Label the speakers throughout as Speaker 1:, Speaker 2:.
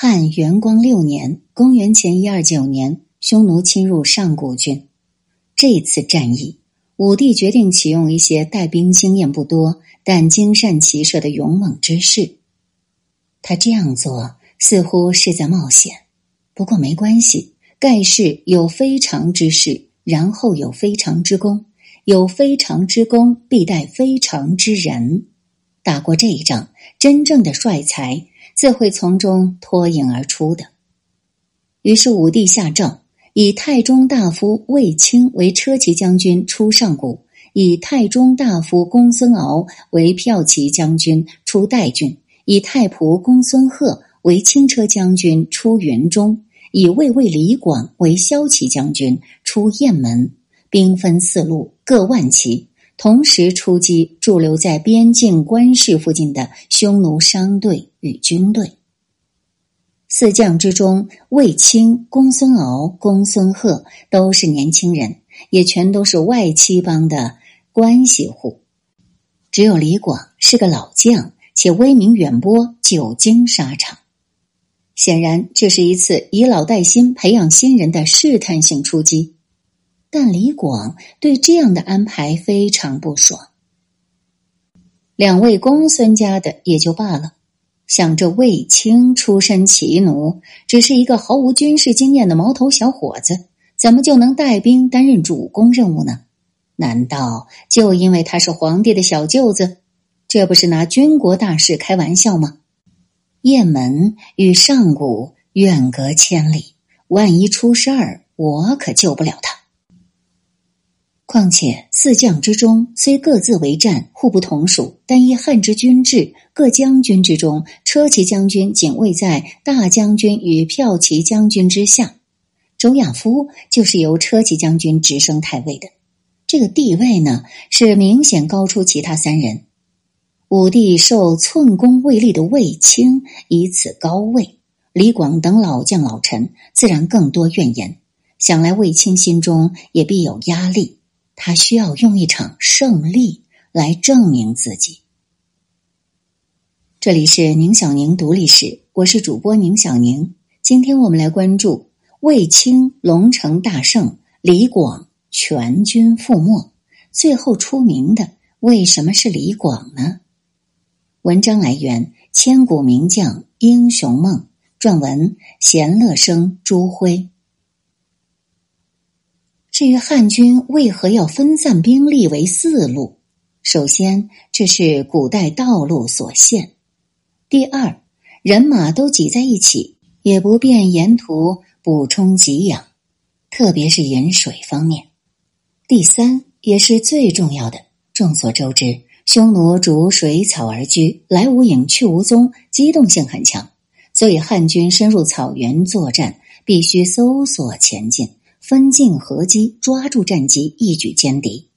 Speaker 1: 汉元光六年（公元前一二九年），匈奴侵入上古郡。这次战役，武帝决定启用一些带兵经验不多但精善骑射的勇猛之士。他这样做似乎是在冒险，不过没关系。盖世有非常之事，然后有非常之功，有非常之功必带非常之人。打过这一仗，真正的帅才自会从中脱颖而出的。于是武帝下诏，以太中大夫卫青为车骑将军出上谷，以太中大夫公孙敖为骠骑将军出代郡，以太仆公孙贺为轻车将军出云中。以卫尉李广为骁骑将军，出雁门，兵分四路，各万骑，同时出击驻留在边境关市附近的匈奴商队与军队。四将之中，卫青、公孙敖、公孙贺都是年轻人，也全都是外戚帮的关系户，只有李广是个老将，且威名远播，久经沙场。显然，这是一次以老带新、培养新人的试探性出击，但李广对这样的安排非常不爽。两位公孙家的也就罢了，想着卫青出身骑奴，只是一个毫无军事经验的毛头小伙子，怎么就能带兵担任主攻任务呢？难道就因为他是皇帝的小舅子？这不是拿军国大事开玩笑吗？雁门与上古远隔千里，万一出事儿，我可救不了他。况且四将之中虽各自为战，互不同属，但依汉之军制，各将军之中，车骑将军仅位在大将军与骠骑将军之下。周亚夫就是由车骑将军直升太尉的，这个地位呢，是明显高出其他三人。武帝受寸功未立的卫青以此高位，李广等老将老臣自然更多怨言。想来卫青心中也必有压力，他需要用一场胜利来证明自己。这里是宁小宁读历史，我是主播宁小宁。今天我们来关注卫青龙城大胜，李广全军覆没，最后出名的为什么是李广呢？文章来源：千古名将英雄梦。撰文：闲乐生朱辉。至于汉军为何要分散兵力为四路？首先，这是古代道路所限；第二，人马都挤在一起，也不便沿途补充给养，特别是饮水方面；第三，也是最重要的。众所周知。匈奴逐水草而居，来无影去无踪，机动性很强，所以汉军深入草原作战，必须搜索前进，分进合击，抓住战机，一举歼敌。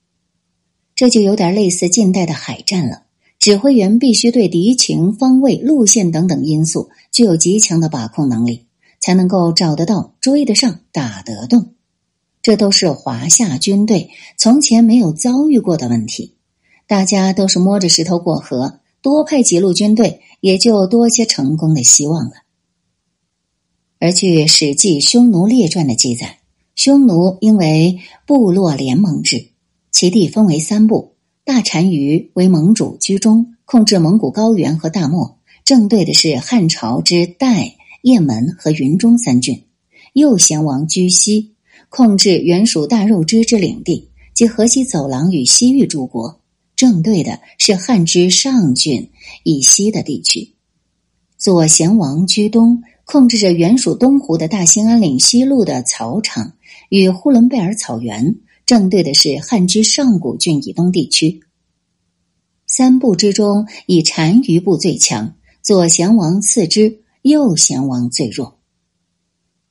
Speaker 1: 这就有点类似近代的海战了。指挥员必须对敌情、方位、路线等等因素具有极强的把控能力，才能够找得到、追得上、打得动。这都是华夏军队从前没有遭遇过的问题。大家都是摸着石头过河，多派几路军队，也就多些成功的希望了。而据《史记·匈奴列传》的记载，匈奴因为部落联盟制，其地分为三部：大单于为盟主居中，控制蒙古高原和大漠，正对的是汉朝之代、雁门和云中三郡；右贤王居西，控制原属大肉支之领地及河西走廊与西域诸国。正对的是汉之上郡以西的地区，左贤王居东，控制着原属东湖的大兴安岭西路的草场与呼伦贝尔草原。正对的是汉之上古郡以东地区。三部之中，以单于部最强，左贤王次之，右贤王最弱。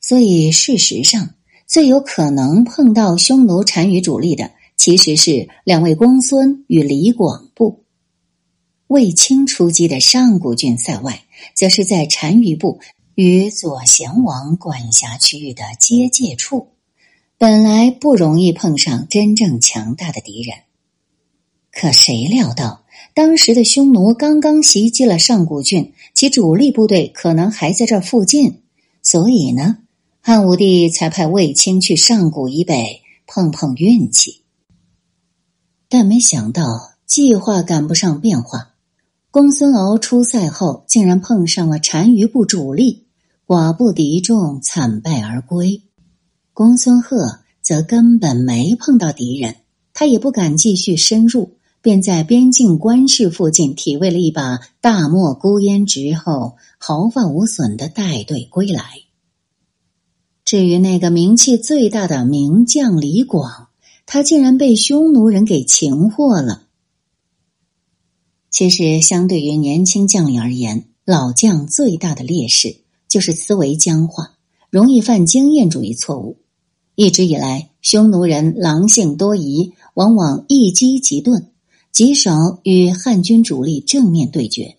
Speaker 1: 所以，事实上最有可能碰到匈奴单于主力的。其实是两位公孙与李广部，卫青出击的上古郡塞外，则是在单于部与左贤王管辖区域的接界处，本来不容易碰上真正强大的敌人。可谁料到当时的匈奴刚刚袭击了上古郡，其主力部队可能还在这附近，所以呢，汉武帝才派卫青去上古以北碰碰运气。但没想到计划赶不上变化，公孙敖出塞后竟然碰上了单于部主力，寡不敌众，惨败而归。公孙贺则根本没碰到敌人，他也不敢继续深入，便在边境关市附近体味了一把大漠孤烟直后，毫发无损的带队归来。至于那个名气最大的名将李广。他竟然被匈奴人给擒获了。其实，相对于年轻将领而言，老将最大的劣势就是思维僵化，容易犯经验主义错误。一直以来，匈奴人狼性多疑，往往一击即钝，极少与汉军主力正面对决。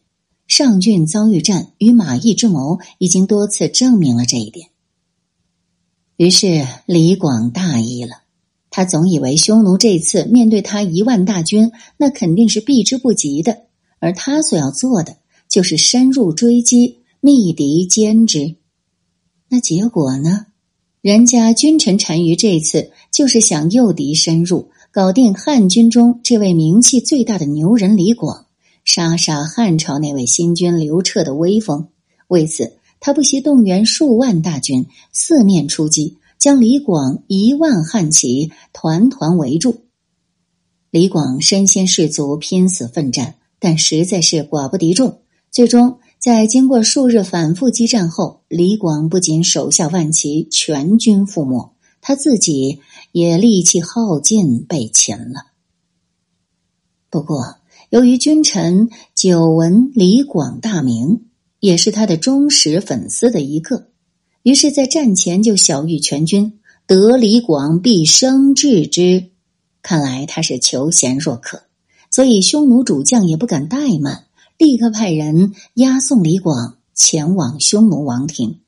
Speaker 1: 上郡遭遇战与马邑之谋，已经多次证明了这一点。于是，李广大意了。他总以为匈奴这次面对他一万大军，那肯定是避之不及的，而他所要做的就是深入追击，密敌歼之。那结果呢？人家君臣单于这次就是想诱敌深入，搞定汉军中这位名气最大的牛人李广，杀杀汉朝那位新君刘彻的威风。为此，他不惜动员数万大军，四面出击。将李广一万汉骑团团围住，李广身先士卒，拼死奋战，但实在是寡不敌众。最终，在经过数日反复激战后，李广不仅手下万骑全军覆没，他自己也力气耗尽，被擒了。不过，由于君臣久闻李广大名，也是他的忠实粉丝的一个。于是，在战前就晓谕全军：“得李广，必生智之。”看来他是求贤若渴，所以匈奴主将也不敢怠慢，立刻派人押送李广前往匈奴王庭。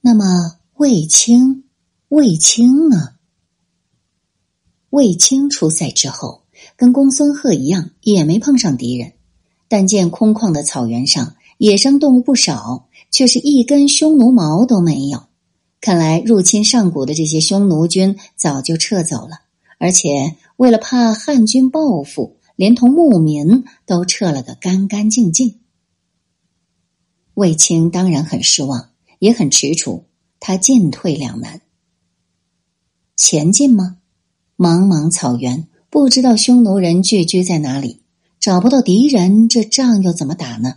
Speaker 1: 那么，卫青，卫青呢？卫青出塞之后，跟公孙贺一样，也没碰上敌人，但见空旷的草原上，野生动物不少。却是一根匈奴毛都没有，看来入侵上古的这些匈奴军早就撤走了，而且为了怕汉军报复，连同牧民都撤了个干干净净。卫青当然很失望，也很踟蹰，他进退两难。前进吗？茫茫草原，不知道匈奴人聚居在哪里，找不到敌人，这仗又怎么打呢？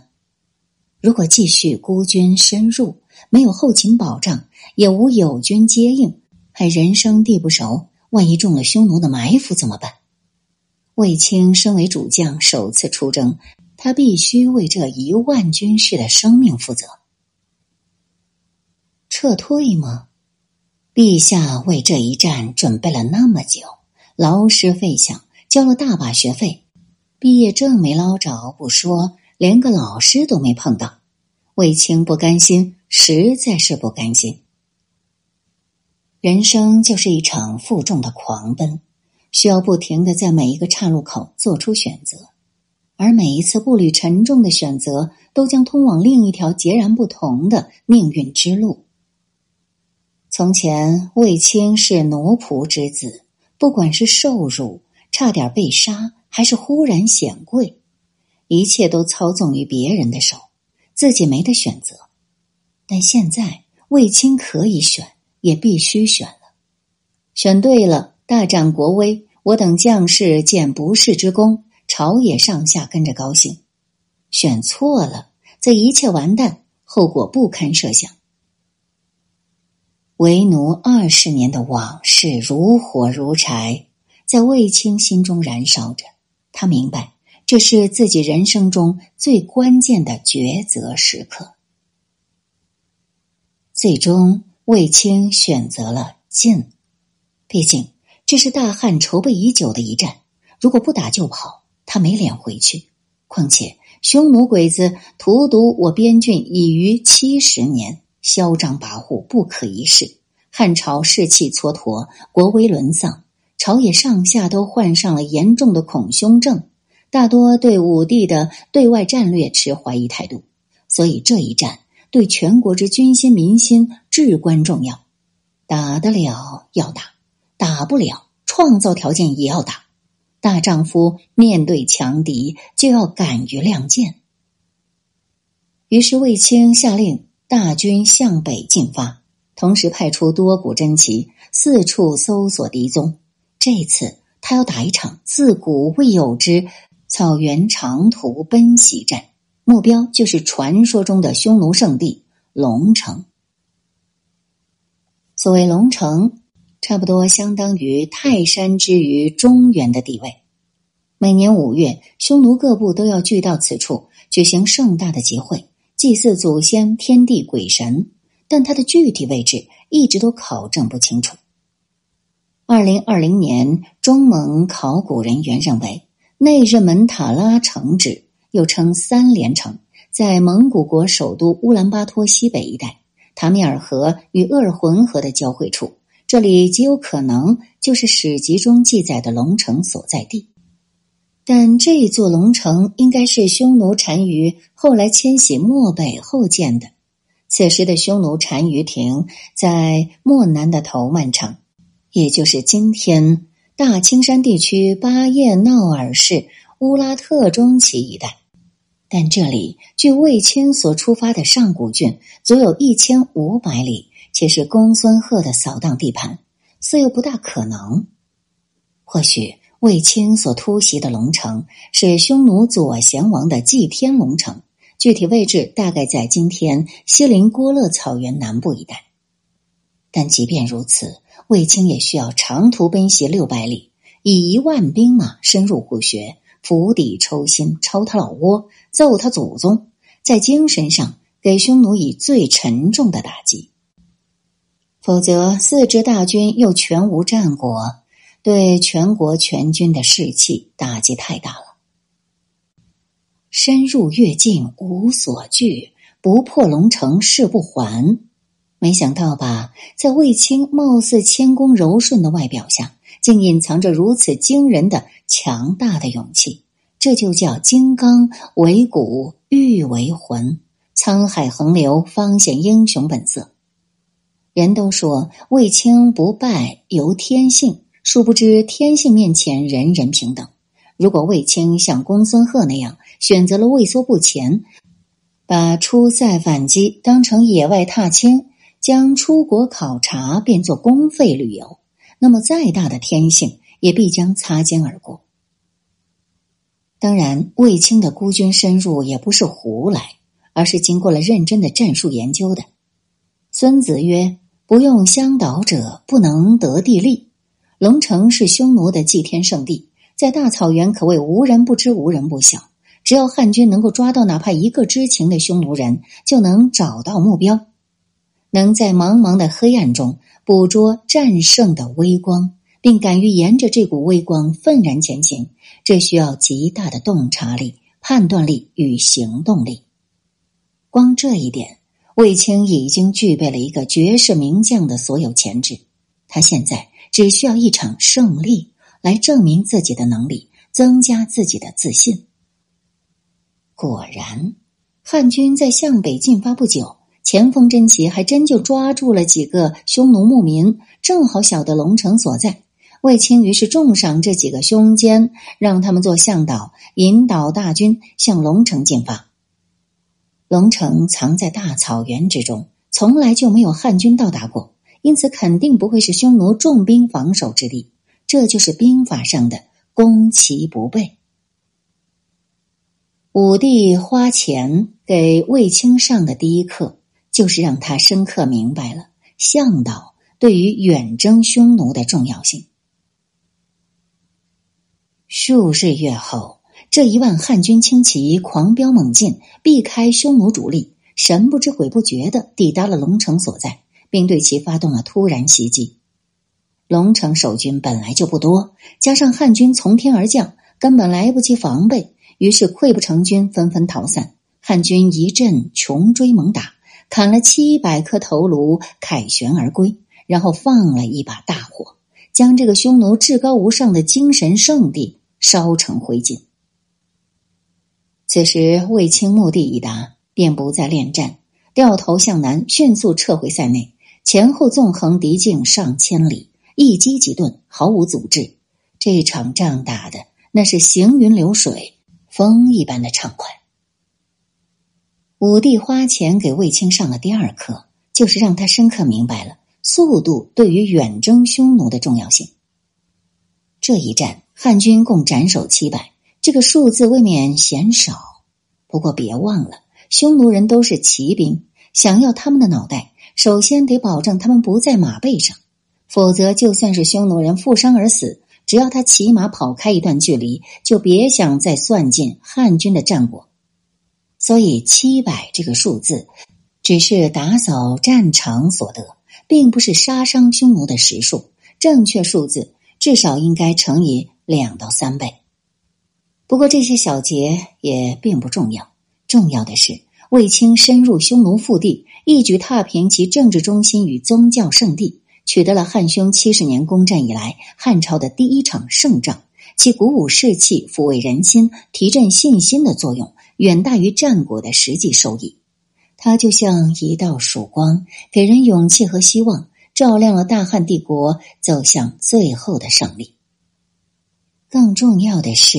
Speaker 1: 如果继续孤军深入，没有后勤保障，也无友军接应，还人生地不熟，万一中了匈奴的埋伏怎么办？卫青身为主将，首次出征，他必须为这一万军士的生命负责。撤退吗？陛下为这一战准备了那么久，劳师费饷，交了大把学费，毕业证没捞着不说。连个老师都没碰到，卫青不甘心，实在是不甘心。人生就是一场负重的狂奔，需要不停的在每一个岔路口做出选择，而每一次步履沉重的选择，都将通往另一条截然不同的命运之路。从前，卫青是奴仆之子，不管是受辱、差点被杀，还是忽然显贵。一切都操纵于别人的手，自己没得选择。但现在卫青可以选，也必须选了。选对了，大展国威，我等将士见不世之功，朝野上下跟着高兴；选错了，则一切完蛋，后果不堪设想。为奴二十年的往事如火如柴，在卫青心中燃烧着。他明白。这是自己人生中最关键的抉择时刻。最终，卫青选择了进。毕竟，这是大汉筹备已久的一战。如果不打就跑，他没脸回去。况且，匈奴鬼子荼毒我边郡已逾七十年，嚣张跋扈，不可一世。汉朝士气蹉跎，国威沦丧，朝野上下都患上了严重的恐匈症。大多对武帝的对外战略持怀疑态度，所以这一战对全国之军心民心至关重要。打得了要打，打不了创造条件也要打。大丈夫面对强敌就要敢于亮剑。于是卫青下令大军向北进发，同时派出多股侦骑四处搜索敌踪。这次他要打一场自古未有之草原长途奔袭战，目标就是传说中的匈奴圣地龙城。所谓龙城，差不多相当于泰山之于中原的地位。每年五月，匈奴各部都要聚到此处举行盛大的集会。祭祀祖先、天地、鬼神，但它的具体位置一直都考证不清楚。二零二零年，中蒙考古人员认为，内日门塔拉城址又称三连城，在蒙古国首都乌兰巴托西北一带，塔米尔河与鄂尔浑河的交汇处，这里极有可能就是史籍中记载的龙城所在地。但这座龙城应该是匈奴单于后来迁徙漠北后建的。此时的匈奴单于庭在漠南的头曼城，也就是今天大青山地区巴彦淖尔市乌拉特中旗一带。但这里距卫青所出发的上古郡足有一千五百里，且是公孙贺的扫荡地盘，似又不大可能。或许。卫青所突袭的龙城是匈奴左贤王的祭天龙城，具体位置大概在今天锡林郭勒草原南部一带。但即便如此，卫青也需要长途奔袭六百里，以一万兵马深入虎穴，釜底抽薪，抄他老窝，揍他祖宗，在精神上给匈奴以最沉重的打击。否则，四支大军又全无战果。对全国全军的士气打击太大了。深入越境无所惧，不破龙城誓不还。没想到吧，在卫青貌似谦恭柔顺的外表下，竟隐藏着如此惊人的强大的勇气。这就叫金刚为骨，玉为魂。沧海横流，方显英雄本色。人都说卫青不败由天性。殊不知，天性面前人人平等。如果卫青像公孙贺那样选择了畏缩不前，把出塞反击当成野外踏青，将出国考察变作公费旅游，那么再大的天性也必将擦肩而过。当然，卫青的孤军深入也不是胡来，而是经过了认真的战术研究的。孙子曰：“不用相导者，不能得地利。”龙城是匈奴的祭天圣地，在大草原可谓无人不知、无人不晓。只要汉军能够抓到哪怕一个知情的匈奴人，就能找到目标，能在茫茫的黑暗中捕捉战胜的微光，并敢于沿着这股微光愤然前行。这需要极大的洞察力、判断力与行动力。光这一点，卫青已经具备了一个绝世名将的所有潜质。他现在。只需要一场胜利来证明自己的能力，增加自己的自信。果然，汉军在向北进发不久，前锋真奇还真就抓住了几个匈奴牧民，正好晓得龙城所在。卫青于是重赏这几个凶奸，让他们做向导，引导大军向龙城进发。龙城藏在大草原之中，从来就没有汉军到达过。因此，肯定不会是匈奴重兵防守之地。这就是兵法上的攻其不备。武帝花钱给卫青上的第一课，就是让他深刻明白了向导对于远征匈奴的重要性。数日月后，这一万汉军轻骑狂飙猛进，避开匈奴主力，神不知鬼不觉的抵达了龙城所在。并对其发动了突然袭击。龙城守军本来就不多，加上汉军从天而降，根本来不及防备，于是溃不成军，纷纷逃散。汉军一阵穷追猛打，砍了七百颗头颅，凯旋而归，然后放了一把大火，将这个匈奴至高无上的精神圣地烧成灰烬。此时卫青目的已达，便不再恋战，掉头向南，迅速撤回塞内，前后纵横敌境上千里，一击即遁，毫无阻滞。这场仗打的那是行云流水，风一般的畅快。武帝花钱给卫青上了第二课，就是让他深刻明白了速度对于远征匈奴的重要性。这一战，汉军共斩首七百，这个数字未免嫌少。不过别忘了，匈奴人都是骑兵，想要他们的脑袋，首先得保证他们不在马背上，否则就算是匈奴人负伤而死，只要他骑马跑开一段距离，就别想再算进汉军的战果。所以，七百这个数字只是打扫战场所得，并不是杀伤匈奴的实数。正确数字至少应该乘以两到三倍。不过这些小节也并不重要，重要的是卫青深入匈奴腹地，一举踏平其政治中心与宗教圣地，取得了汉匈七十年攻战以来汉朝的第一场胜仗。其鼓舞士气、抚慰人心、提振信心的作用。远大于战果的实际收益，它就像一道曙光，给人勇气和希望，照亮了大汉帝国走向最后的胜利。更重要的是，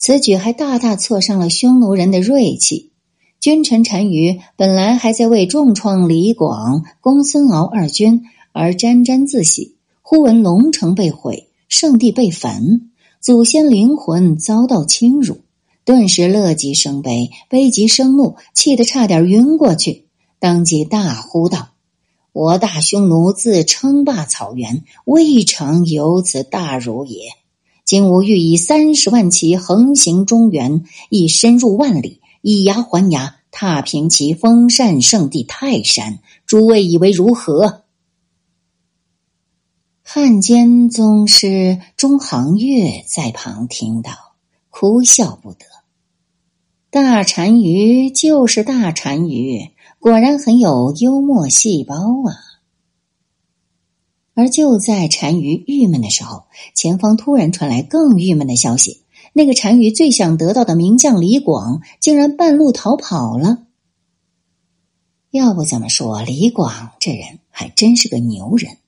Speaker 1: 此举还大大挫伤了匈奴人的锐气。君臣单于本来还在为重创李广、公孙敖二军而沾沾自喜，忽闻龙城被毁，圣地被焚，祖先灵魂遭到侵辱。顿时乐极生悲，悲极生怒，气得差点晕过去。当即大呼道：“我大匈奴自称霸草原，未尝有此大辱也。金吾欲以三十万骑横行中原，亦深入万里，以牙还牙，踏平其封禅圣地泰山。诸位以为如何？”汉奸宗师钟行月在旁听到，哭笑不得。大单于就是大单于，果然很有幽默细胞啊！而就在单于郁闷的时候，前方突然传来更郁闷的消息：那个单于最想得到的名将李广，竟然半路逃跑了。要不怎么说李广这人还真是个牛人？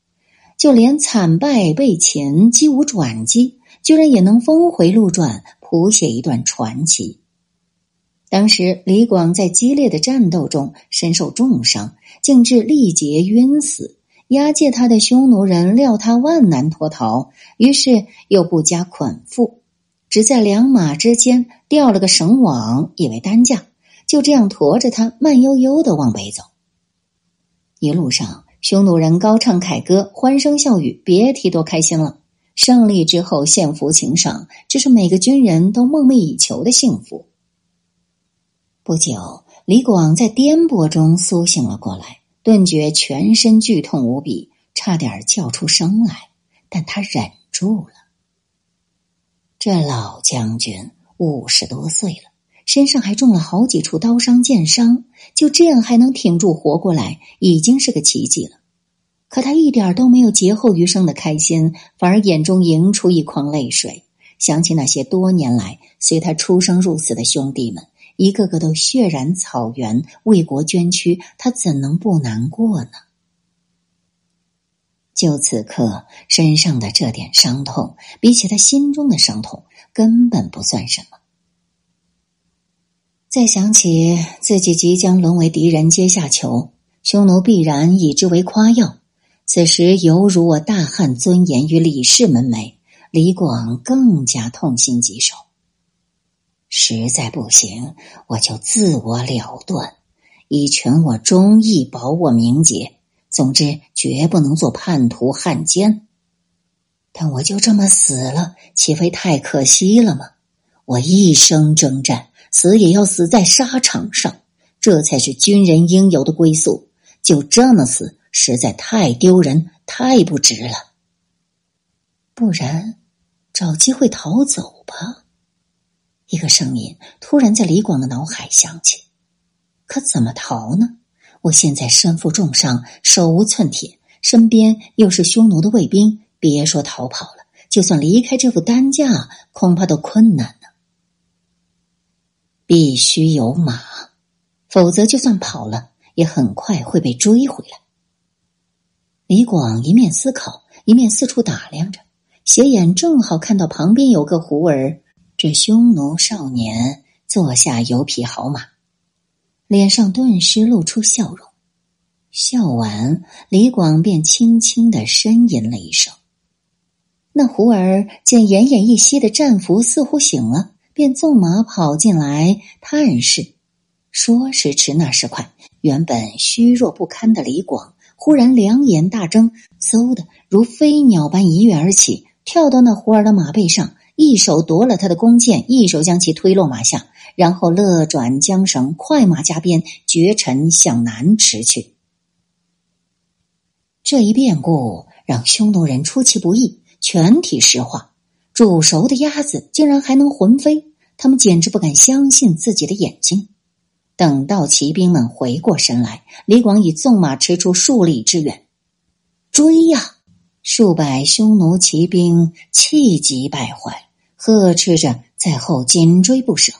Speaker 1: 就连惨败被擒、机无转机，居然也能峰回路转，谱写一段传奇。当时李广在激烈的战斗中身受重伤，竟至力竭晕死。押解他的匈奴人料他万难脱逃，于是又不加捆缚，只在两马之间吊了个绳网，以为担架，就这样驮着他慢悠悠的往北走。一路上，匈奴人高唱凯歌，欢声笑语，别提多开心了。胜利之后，献俘请赏，这是每个军人都梦寐以求的幸福。不久，李广在颠簸中苏醒了过来，顿觉全身剧痛无比，差点叫出声来，但他忍住了。这老将军五十多岁了，身上还中了好几处刀伤剑伤，就这样还能挺住活过来，已经是个奇迹了。可他一点都没有劫后余生的开心，反而眼中盈出一眶泪水，想起那些多年来随他出生入死的兄弟们。一个个都血染草原，为国捐躯，他怎能不难过呢？就此刻身上的这点伤痛，比起他心中的伤痛，根本不算什么。再想起自己即将沦为敌人阶下囚，匈奴必然以之为夸耀，此时犹如我大汉尊严与李氏门楣，李广更加痛心疾首。实在不行，我就自我了断，以全我忠义，保我名节。总之，绝不能做叛徒汉奸。但我就这么死了，岂非太可惜了吗？我一生征战，死也要死在沙场上，这才是军人应有的归宿。就这么死，实在太丢人，太不值了。不然，找机会逃走吧。一个声音突然在李广的脑海响起，可怎么逃呢？我现在身负重伤，手无寸铁，身边又是匈奴的卫兵，别说逃跑了，就算离开这副担架，恐怕都困难呢。必须有马，否则就算跑了，也很快会被追回来。李广一面思考，一面四处打量着，斜眼正好看到旁边有个胡儿，这匈奴少年坐下有匹好马，脸上顿时露出笑容。笑完，李广便轻轻的呻吟了一声。那胡儿见奄奄一息的战俘似乎醒了，便纵马跑进来探视。说时迟，那时快，原本虚弱不堪的李广。忽然两眼大睁，嗖的如飞鸟般一跃而起，跳到那胡儿的马背上，一手夺了他的弓箭，一手将其推落马下，然后勒转缰绳，快马加鞭，绝尘向南驰去。这一变故让匈奴人出其不意，全体石化。煮熟的鸭子竟然还能魂飞，他们简直不敢相信自己的眼睛。等到骑兵们回过神来，李广已纵马驰出数里之远，追呀！数百匈奴骑兵气急败坏，呵斥着在后紧追不舍。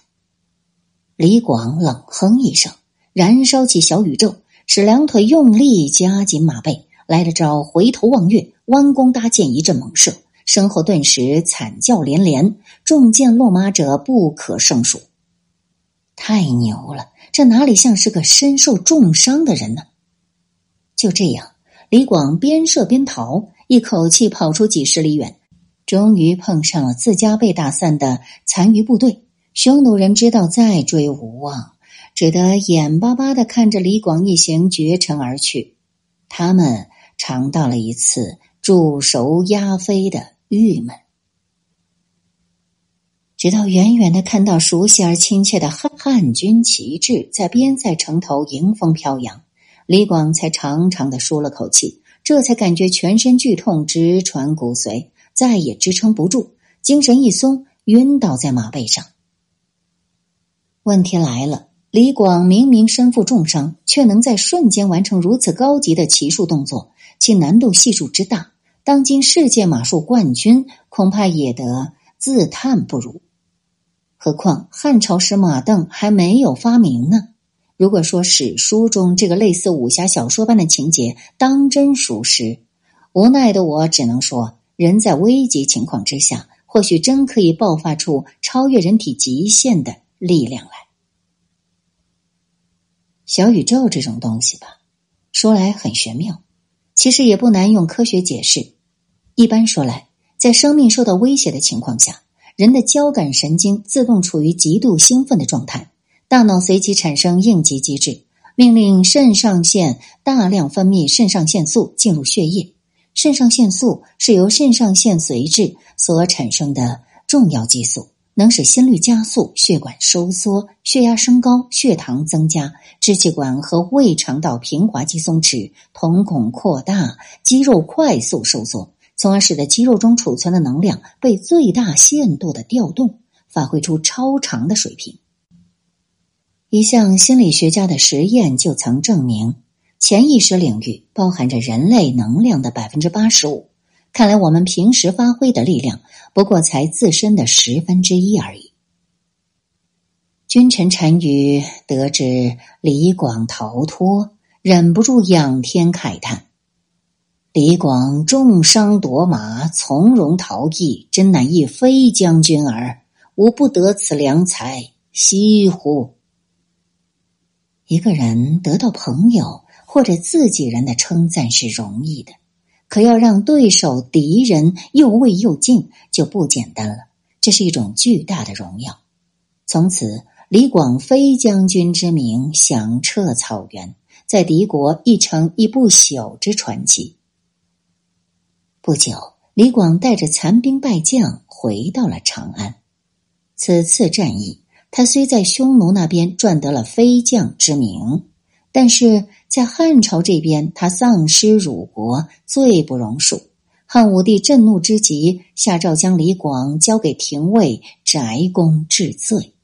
Speaker 1: 李广冷哼一声，燃烧起小宇宙，使两腿用力夹紧马背，来了招回头望月，弯弓搭箭，一阵猛射，身后顿时惨叫连连，中箭落马者不可胜数。太牛了！这哪里像是个身受重伤的人呢？就这样，李广边射边逃，一口气跑出几十里远，终于碰上了自家被打散的残余部队。匈奴人知道再追无望，只得眼巴巴的看着李广一行绝尘而去。他们尝到了一次煮熟鸭飞的郁闷。直到远远的看到熟悉而亲切的汉汉军旗帜在边塞城头迎风飘扬，李广才长长的舒了口气，这才感觉全身剧痛直传骨髓，再也支撑不住，精神一松，晕倒在马背上。问题来了，李广明明身负重伤，却能在瞬间完成如此高级的骑术动作，其难度系数之大，当今世界马术冠军恐怕也得自叹不如。何况汉朝时马镫还没有发明呢。如果说史书中这个类似武侠小说般的情节当真属实，无奈的我只能说，人在危急情况之下，或许真可以爆发出超越人体极限的力量来。小宇宙这种东西吧，说来很玄妙，其实也不难用科学解释。一般说来，在生命受到威胁的情况下。人的交感神经自动处于极度兴奋的状态，大脑随即产生应急机制，命令肾上腺大量分泌肾上腺素进入血液。肾上腺素是由肾上腺髓质所产生的重要激素，能使心率加速、血管收缩、血压升高、血糖增加、支气管和胃肠道平滑肌松弛、瞳孔扩大、肌肉快速收缩。从而使得肌肉中储存的能量被最大限度的调动，发挥出超长的水平。一项心理学家的实验就曾证明，潜意识领域包含着人类能量的百分之八十五。看来我们平时发挥的力量不过才自身的十分之一而已。君臣单于得知李广逃脱，忍不住仰天慨叹。李广重伤夺马，从容逃逸，真乃一飞将军耳！吾不得此良才，惜乎！一个人得到朋友或者自己人的称赞是容易的，可要让对手、敌人又畏又敬，就不简单了。这是一种巨大的荣耀。从此，李广飞将军之名响彻草原，在敌国亦成一不朽之传奇。不久，李广带着残兵败将回到了长安。此次战役，他虽在匈奴那边赚得了飞将之名，但是在汉朝这边，他丧失辱国，罪不容恕。汉武帝震怒之极，下诏将李广交给廷尉翟公治罪。